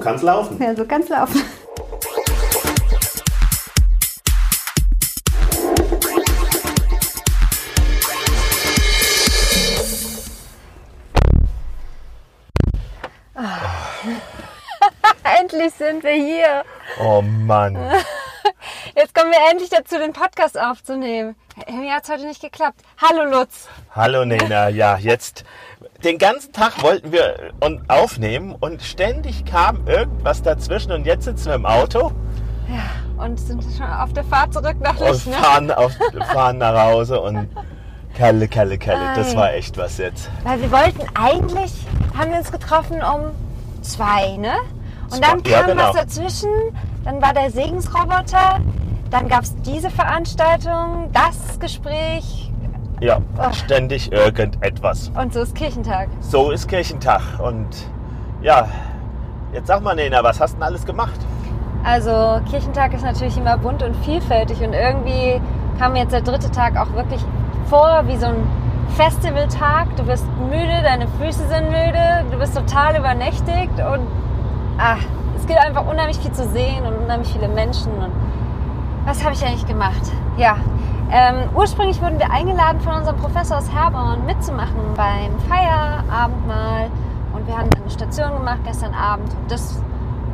kann's laufen. Ja, so kann's laufen. endlich sind wir hier. Oh Mann. Jetzt kommen wir endlich dazu, den Podcast aufzunehmen. Mir hat es heute nicht geklappt. Hallo Lutz. Hallo Nena. Ja, jetzt den ganzen Tag wollten wir aufnehmen und ständig kam irgendwas dazwischen und jetzt sitzen wir im Auto. Ja, und sind schon auf der Fahrt zurück nach und Lichtenau. fahren, auf, fahren nach Hause und Kalle, Kalle, Kalle. Das Ei. war echt was jetzt. Weil wir wollten eigentlich, haben wir uns getroffen um zwei, ne? Und dann ja, kam genau. was dazwischen, dann war der Segensroboter, dann gab es diese Veranstaltung, das Gespräch Ja, Oh. ständig irgendetwas. und so ist Kirchentag. So ist Kirchentag und ja, jetzt sag mal Nena, was hast du denn alles gemacht? Also Kirchentag ist natürlich immer bunt und vielfältig und irgendwie kam mir jetzt der dritte Tag auch wirklich vor wie so ein Festivaltag. Du bist müde, deine Füße sind müde, du bist total übernächtigt und ah, es gibt einfach unheimlich viel zu sehen und unheimlich viele Menschen. Und was habe ich eigentlich gemacht? Ja, ähm, ursprünglich wurden wir eingeladen von unserem Professor aus Herborn mitzumachen beim Feierabendmahl und wir haben eine Station gemacht gestern Abend und das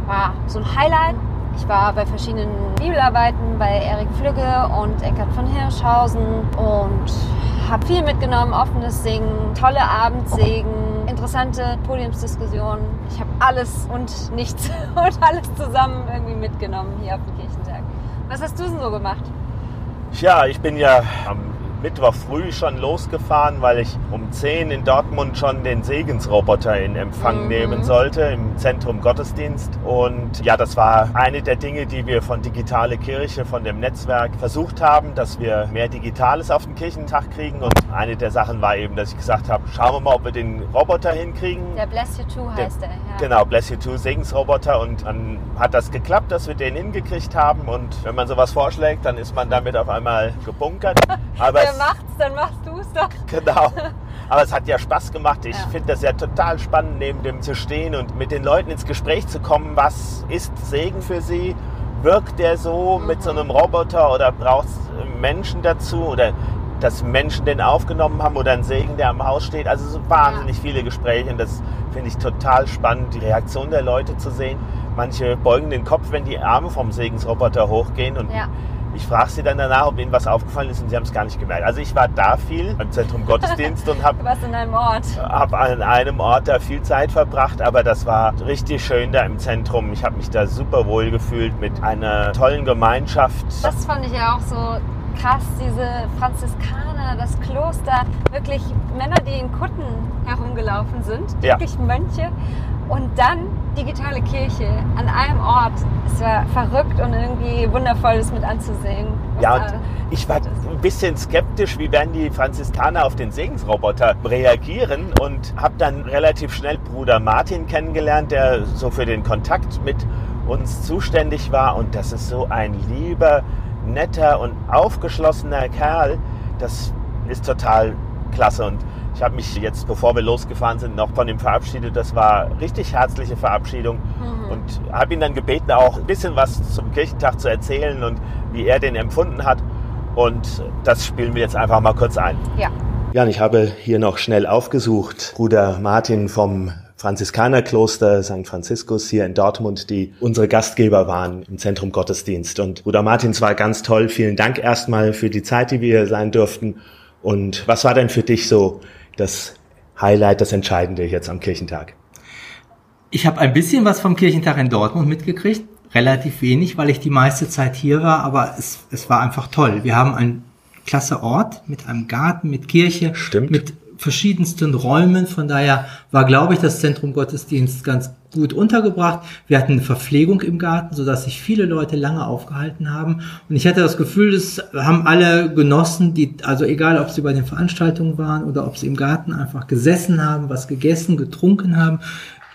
war so ein Highlight. Ich war bei verschiedenen Bibelarbeiten bei Erik Flügge und Eckart von Hirschhausen und habe viel mitgenommen, offenes Singen, tolle Abendsegen, interessante Podiumsdiskussionen. Ich habe alles und nichts und alles zusammen irgendwie mitgenommen hier auf dem Kirchentag. Was hast du denn so gemacht? Ja, ich bin ja am Mittwoch früh schon losgefahren, weil ich um 10 in Dortmund schon den Segensroboter in Empfang Mhm. nehmen sollte im Zentrum Gottesdienst. Und ja, das war eine der Dinge, die wir von Digitale Kirche, von dem Netzwerk versucht haben, dass wir mehr Digitales auf den Kirchentag kriegen. Und eine der Sachen war eben, dass ich gesagt habe, schauen wir mal, ob wir den Roboter hinkriegen. Der Bless You Too heißt der. Ja. Genau, Bless You Too Segensroboter und dann hat das geklappt, dass wir den hingekriegt haben und wenn man sowas vorschlägt, dann ist man damit auf einmal gebunkert. Aber Es, macht's, dann machst du es doch. genau. Aber es hat ja Spaß gemacht. Ich Ja. finde das ja total spannend, neben dem zu stehen und mit den Leuten ins Gespräch zu kommen. Was ist Segen für sie? Wirkt der so mit so einem Roboter oder braucht es Menschen dazu? Oder dass Menschen den aufgenommen haben oder ein Segen, der am Haus steht. Also so wahnsinnig viele Gespräche und das finde ich total spannend, die Reaktion der Leute zu sehen. Manche beugen den Kopf, wenn die Arme vom Segensroboter hochgehen und Ja. Ich frage sie dann danach, ob ihnen was aufgefallen ist und sie haben es gar nicht gemerkt. Also ich war da viel im Zentrum Gottesdienst und habe Du warst in einem Ort. habe an einem Ort da viel Zeit verbracht, aber das war richtig schön da im Zentrum. Ich habe mich da super wohl gefühlt mit einer tollen Gemeinschaft. Das fand ich ja auch so krass, diese Franziskaner, das Kloster, wirklich Männer, die in Kutten herumgelaufen sind, Ja. wirklich Mönche. Und dann digitale Kirche an einem Ort. Es war verrückt und irgendwie wundervoll, das mit anzusehen. Ja, und ich war ein bisschen skeptisch, wie werden die Franziskaner auf den Segensroboter reagieren und habe dann relativ schnell Bruder Martin kennengelernt, der so für den Kontakt mit uns zuständig war. Und das ist so ein lieber, netter und aufgeschlossener Kerl. Das ist total klasse. Und ich habe mich jetzt, bevor wir losgefahren sind, noch von ihm verabschiedet. Das war richtig herzliche Verabschiedung. Und habe ihn dann gebeten, auch ein bisschen was zum Kirchentag zu erzählen und wie er den empfunden hat. Und das spielen wir jetzt einfach mal kurz ein. Ja. Ja, und ich habe hier noch schnell aufgesucht, Bruder Martin vom Franziskanerkloster St. Franziskus hier in Dortmund, die unsere Gastgeber waren im Zentrum Gottesdienst. Und Bruder Martin, es war ganz toll. Vielen Dank erstmal für die Zeit, die wir hier sein durften. Und was war denn für dich so das Highlight, das Entscheidende jetzt am Kirchentag? Ich habe ein bisschen was vom Kirchentag in Dortmund mitgekriegt, relativ wenig, weil ich die meiste Zeit hier war, aber es, es war einfach toll. Wir haben einen klasse Ort mit einem Garten, mit Kirche, Stimmt. mit verschiedensten Räumen. Von daher war, glaube ich, das Zentrum Gottesdienst ganz gut untergebracht. Wir hatten eine Verpflegung im Garten, sodass sich viele Leute lange aufgehalten haben. Und ich hatte das Gefühl, das haben alle genossen, die, also egal, ob sie bei den Veranstaltungen waren oder ob sie im Garten einfach gesessen haben, was gegessen, getrunken haben.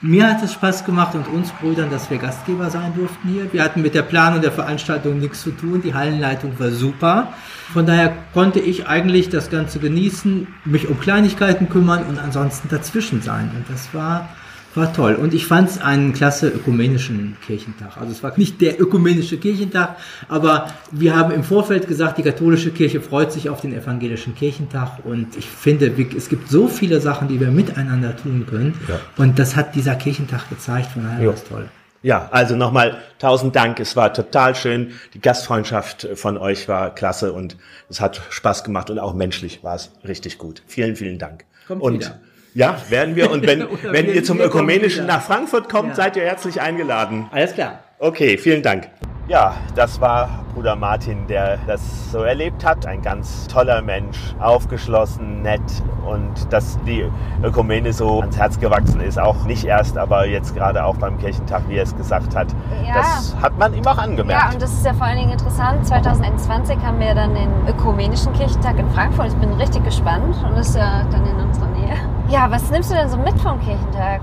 Mir hat es Spaß gemacht und uns Brüdern, dass wir Gastgeber sein durften hier. Wir hatten mit der Planung der Veranstaltung nichts zu tun. Die Hallenleitung war super. Von daher konnte ich eigentlich das Ganze genießen, mich um Kleinigkeiten kümmern und ansonsten dazwischen sein. Und das war war toll. Und ich fand es einen klasse ökumenischen Kirchentag. Also es war nicht der ökumenische Kirchentag, aber wir haben im Vorfeld gesagt, die katholische Kirche freut sich auf den evangelischen Kirchentag. Und ich finde, es gibt so viele Sachen, die wir miteinander tun können. Ja. Und das hat dieser Kirchentag gezeigt. Von daher war es toll. Ja, also nochmal tausend Dank. Es war total schön. Die Gastfreundschaft von euch war klasse und es hat Spaß gemacht und auch menschlich war es richtig gut. Vielen, vielen Dank. Kommt und wieder. Ja, werden wir. Und wenn, wenn ihr zum Ökumenischen nach Frankfurt kommt, ja. seid ihr herzlich eingeladen. Alles klar. Okay, vielen Dank. Ja, das war Bruder Martin, der das so erlebt hat. Ein ganz toller Mensch, aufgeschlossen, nett und dass die Ökumene so ans Herz gewachsen ist, auch nicht erst, aber jetzt gerade auch beim Kirchentag, wie er es gesagt hat. Ja. Das hat man ihm auch angemerkt. Ja, und das ist ja vor allen Dingen interessant. 2021 haben wir dann den Ökumenischen Kirchentag in Frankfurt. Ich bin richtig gespannt und das ist ja dann in unserer Nähe. Ja, was nimmst du denn so mit vom Kirchentag?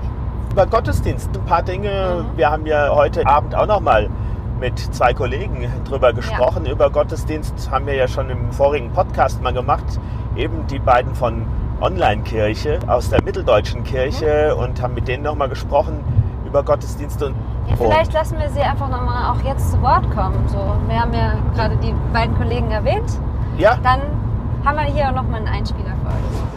Über Gottesdienst ein paar Dinge. Mhm. Wir haben ja heute Abend auch noch mal mit zwei Kollegen drüber gesprochen. Ja. Über Gottesdienst haben wir ja schon im vorigen Podcast mal gemacht. Eben die beiden von Online-Kirche aus der mitteldeutschen Kirche mhm. und haben mit denen nochmal gesprochen über Gottesdienste. Und ja, vielleicht lassen wir sie einfach nochmal auch jetzt zu Wort kommen. So, wir haben ja gerade die beiden Kollegen erwähnt. Ja. Dann haben wir hier nochmal einen Einspieler für euch.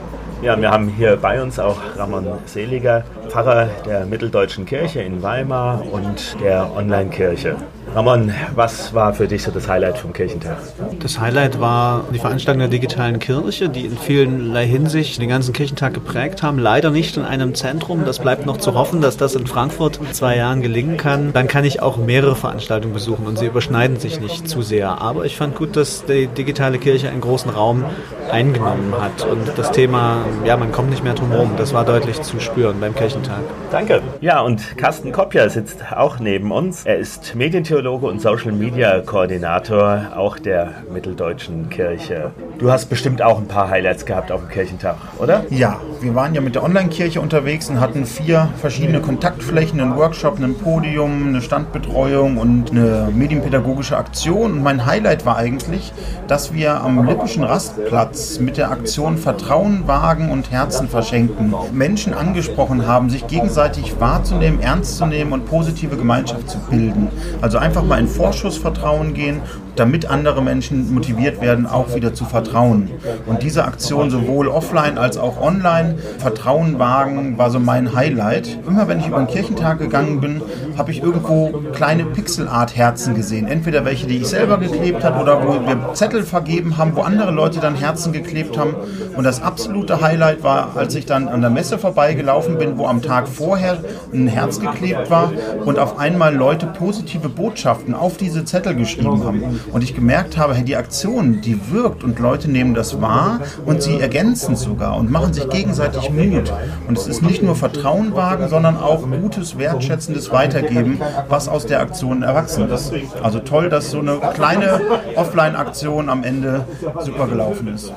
Ja, wir haben hier bei uns auch Ramon Seliger, Pfarrer der Mitteldeutschen Kirche in Weimar und der Online-Kirche. Ramon, was war für dich so das Highlight vom Kirchentag? Das Highlight war die Veranstaltung der digitalen Kirche, die in vielerlei Hinsicht den ganzen Kirchentag geprägt haben. Leider nicht in einem Zentrum. Das bleibt noch zu hoffen, dass das in Frankfurt in zwei Jahren gelingen kann. Dann kann ich auch mehrere Veranstaltungen besuchen und sie überschneiden sich nicht zu sehr. Aber ich fand gut, dass die digitale Kirche einen großen Raum eingenommen hat. Und das Thema, ja, man kommt nicht mehr drum herum, das war deutlich zu spüren beim Kirchentag. Danke. Ja, und Carsten Koppja sitzt auch neben uns. Er ist Medientheologe Theologe und Social Media Koordinator auch der Mitteldeutschen Kirche. Du hast bestimmt auch ein paar Highlights gehabt auf dem Kirchentag, oder? Ja, wir waren ja mit der Online-Kirche unterwegs und hatten vier verschiedene Kontaktflächen, einen Workshop, ein Podium, eine Standbetreuung und eine medienpädagogische Aktion. Und mein Highlight war eigentlich, dass wir am Lippischen Rastplatz mit der Aktion Vertrauen wagen und Herzen verschenken Menschen angesprochen haben, sich gegenseitig wahrzunehmen, ernst zu nehmen und positive Gemeinschaft zu bilden. Also einfach einfach mal in Vorschussvertrauen gehen, damit andere Menschen motiviert werden, auch wieder zu vertrauen. Und diese Aktion sowohl offline als auch online, Vertrauen wagen, war so mein Highlight. Immer wenn ich über den Kirchentag gegangen bin, habe ich irgendwo kleine Pixelart-Herzen gesehen. Entweder welche, die ich selber geklebt habe oder wo wir Zettel vergeben haben, wo andere Leute dann Herzen geklebt haben. Und das absolute Highlight war, als ich dann an der Messe vorbeigelaufen bin, wo am Tag vorher ein Herz geklebt war und auf einmal Leute positive Botschaften Botschaften auf diese Zettel geschrieben haben und ich gemerkt habe, hey, die Aktion, die wirkt und Leute nehmen das wahr und sie ergänzen sogar und machen sich gegenseitig Mut. Und es ist nicht nur Vertrauen wagen, sondern auch gutes, wertschätzendes Weitergeben, was aus der Aktion erwachsen ist. Also toll, dass so eine kleine Offline-Aktion am Ende super gelaufen ist.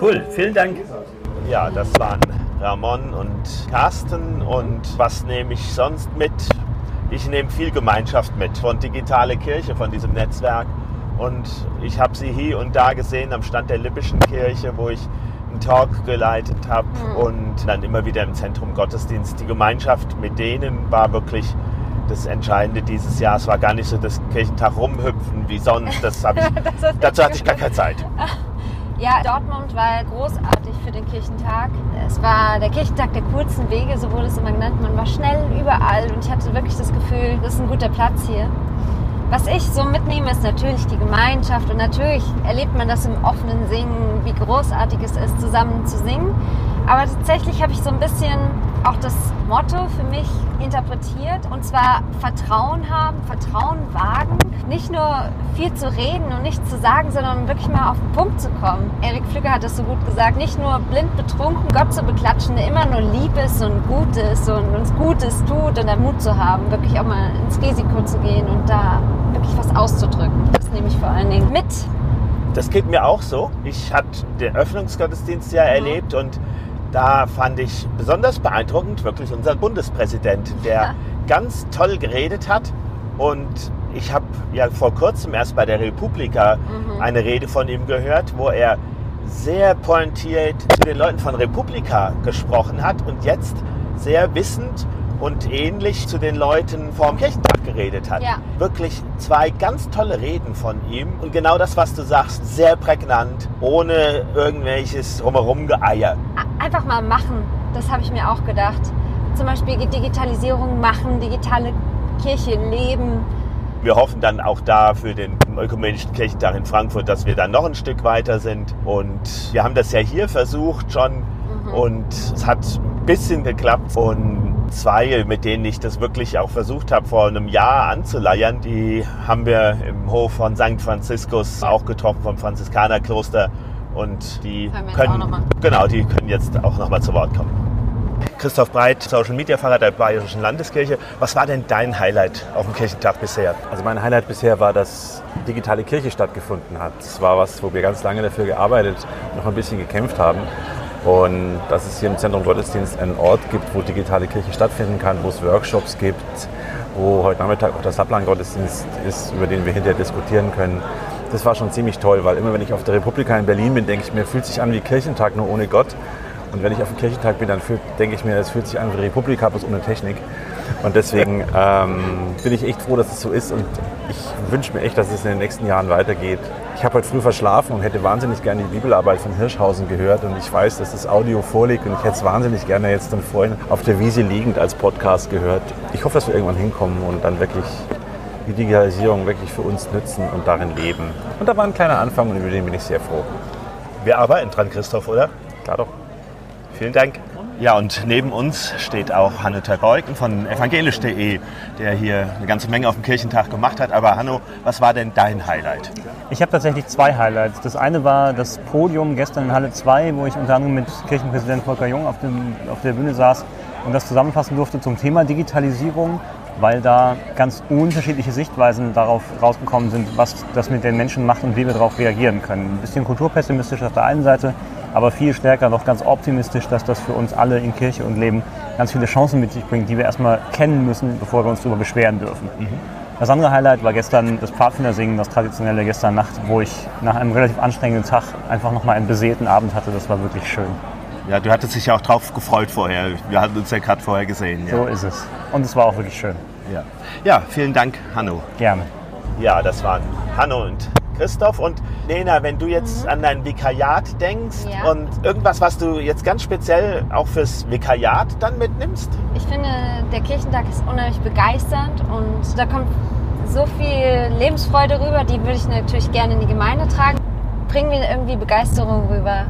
Cool, vielen Dank. Ja, das waren Ramon und Carsten. Und was nehme ich sonst mit? ich nehme viel Gemeinschaft mit von Digitale Kirche, von diesem Netzwerk. Und ich habe sie hier und da gesehen am Stand der Lippischen Kirche, wo ich einen Talk geleitet habe mhm. und dann immer wieder im Zentrum Gottesdienst. Die Gemeinschaft mit denen war wirklich das Entscheidende dieses Jahr. Es war gar nicht so das Kirchentag rumhüpfen wie sonst. Das ich, das dazu hatte ich gar keine Zeit. Ja, Dortmund war großartig für den Kirchentag. Es war der Kirchentag der kurzen Wege, so wurde es immer genannt. Man war schnell überall und ich hatte wirklich das Gefühl, das ist ein guter Platz hier. Was ich so mitnehme, ist natürlich die Gemeinschaft und natürlich erlebt man das im offenen Singen, wie großartig es ist, zusammen zu singen. Aber tatsächlich habe ich so ein bisschen auch das Motto für mich interpretiert und zwar Vertrauen haben, Vertrauen wagen, nicht nur viel zu reden und nichts zu sagen, sondern wirklich mal auf den Punkt zu kommen. Erik Flügge hat es so gut gesagt, nicht nur blind betrunken Gott zu beklatschen, der immer nur lieb ist und gut ist und uns Gutes tut und den Mut zu haben, wirklich auch mal ins Risiko zu gehen und da wirklich was auszudrücken. Das nehme ich vor allen Dingen mit. Das geht mir auch so. Ich hatte den Öffnungsgottesdienst ja mhm. erlebt und da fand ich besonders beeindruckend wirklich unseren Bundespräsidenten, der ja. ganz toll geredet hat. Und ich habe ja vor kurzem erst bei der Republika mhm. eine Rede von ihm gehört, wo er sehr pointiert zu den Leuten von Republika gesprochen hat und jetzt sehr wissend und ähnlich zu den Leuten vorm Kirchentag geredet hat. Ja. Wirklich zwei ganz tolle Reden von ihm und genau das, was du sagst, sehr prägnant, ohne irgendwelches drumherum Geeier. Einfach mal machen, das habe ich mir auch gedacht. Zum Beispiel Digitalisierung machen, digitale Kirche leben. Wir hoffen dann auch da für den Ökumenischen Kirchentag in Frankfurt, dass wir dann noch ein Stück weiter sind. Und wir haben das ja hier versucht schon und es hat ein bisschen geklappt. Und zwei, mit denen ich das wirklich auch versucht habe, vor einem Jahr anzuleiern, die haben wir im Hof von St. Franziskus auch getroffen, vom Franziskanerkloster. Und die können, auch noch mal. genau, die können jetzt auch nochmal zu Wort kommen. Christoph Breit, Social Media Pfarrer der Bayerischen Landeskirche. Was war denn dein Highlight auf dem Kirchentag bisher? Also mein Highlight bisher war, dass digitale Kirche stattgefunden hat. Das war was, wo wir ganz lange dafür gearbeitet, noch ein bisschen gekämpft haben. Und dass es hier im Zentrum Gottesdienst einen Ort gibt, wo digitale Kirche stattfinden kann, wo es Workshops gibt, wo heute Nachmittag auch der Saplan-Gottesdienst ist, über den wir hinterher diskutieren können. Das war schon ziemlich toll, weil immer wenn ich auf der Republika in Berlin bin, denke ich mir, fühlt sich an wie Kirchentag, nur ohne Gott. Und wenn ich auf dem Kirchentag bin, dann fühlt, denke ich mir, es fühlt sich an wie Republika, bloß ohne Technik. Und deswegen ähm, bin ich echt froh, dass es so ist und ich wünsche mir echt, dass es in den nächsten Jahren weitergeht. Ich habe heute früh verschlafen und hätte wahnsinnig gerne die Bibelarbeit von Hirschhausen gehört und ich weiß, dass das Audio vorliegt und ich hätte es wahnsinnig gerne jetzt dann vorhin auf der Wiese liegend als Podcast gehört. Ich hoffe, dass wir irgendwann hinkommen und dann wirklich die Digitalisierung wirklich für uns nützen und darin leben. Und da war ein kleiner Anfang und über den bin ich sehr froh. Wir arbeiten dran, Christoph, oder? Klar doch. Vielen Dank. Ja, und neben uns steht auch Hanno Tergeuken von evangelisch.de, der hier eine ganze Menge auf dem Kirchentag gemacht hat. Aber Hanno, was war denn dein Highlight? Ich habe tatsächlich zwei Highlights. Das eine war das Podium gestern in Halle 2, wo ich unter anderem mit Kirchenpräsident Volker Jung auf, dem, auf der Bühne saß und das zusammenfassen durfte zum Thema Digitalisierung, weil da ganz unterschiedliche Sichtweisen darauf rausgekommen sind, was das mit den Menschen macht und wie wir darauf reagieren können. Ein bisschen kulturpessimistisch auf der einen Seite, aber viel stärker noch ganz optimistisch, dass das für uns alle in Kirche und Leben ganz viele Chancen mit sich bringt, die wir erstmal kennen müssen, bevor wir uns darüber beschweren dürfen. Das andere Highlight war gestern das Pfadfindersingen, das traditionelle gestern Nacht, wo ich nach einem relativ anstrengenden Tag einfach nochmal einen beseelten Abend hatte. Das war wirklich schön. Ja, du hattest dich ja auch drauf gefreut vorher. Wir hatten uns ja gerade vorher gesehen. Ja. So ist es. Und es war auch wirklich schön. Ja. ja, vielen Dank, Hanno. Gerne. Ja, das waren Hanno und Christoph. Und Lena, wenn du jetzt an dein Vikariat denkst Ja. und irgendwas, was du jetzt ganz speziell auch fürs Vikariat dann mitnimmst? Ich finde, der Kirchentag ist unheimlich begeisternd und da kommt so viel Lebensfreude rüber, die würde ich natürlich gerne in die Gemeinde tragen. Bringen wir irgendwie Begeisterung rüber.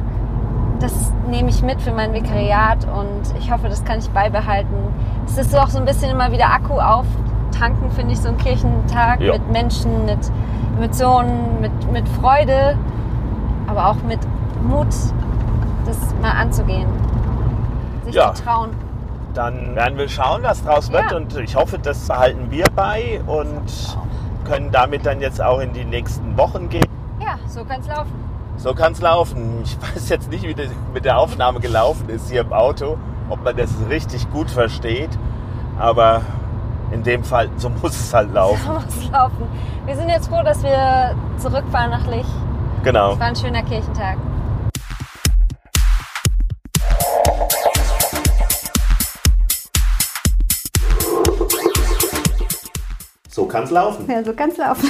Das nehme ich mit für mein Vikariat und ich hoffe, das kann ich beibehalten. Es ist so auch so ein bisschen immer wieder Akku auftanken, finde ich, so ein Kirchentag Ja. mit Menschen, mit Emotionen, mit, mit Freude, aber auch mit Mut, das mal anzugehen. Sich Ja. zu trauen. Dann werden wir schauen, was draus wird. Ja. Und ich hoffe, das behalten wir bei und können damit dann jetzt auch in die nächsten Wochen gehen. Ja, so kann es laufen. So kann es laufen. Ich weiß jetzt nicht, wie das mit der Aufnahme gelaufen ist hier im Auto, ob man das richtig gut versteht. Aber in dem Fall, so muss es halt laufen. So muss laufen. Wir sind jetzt froh, dass wir zurückfahren nach Lich. Genau. Es war ein schöner Kirchentag. So kann es laufen. Ja, so kann es laufen.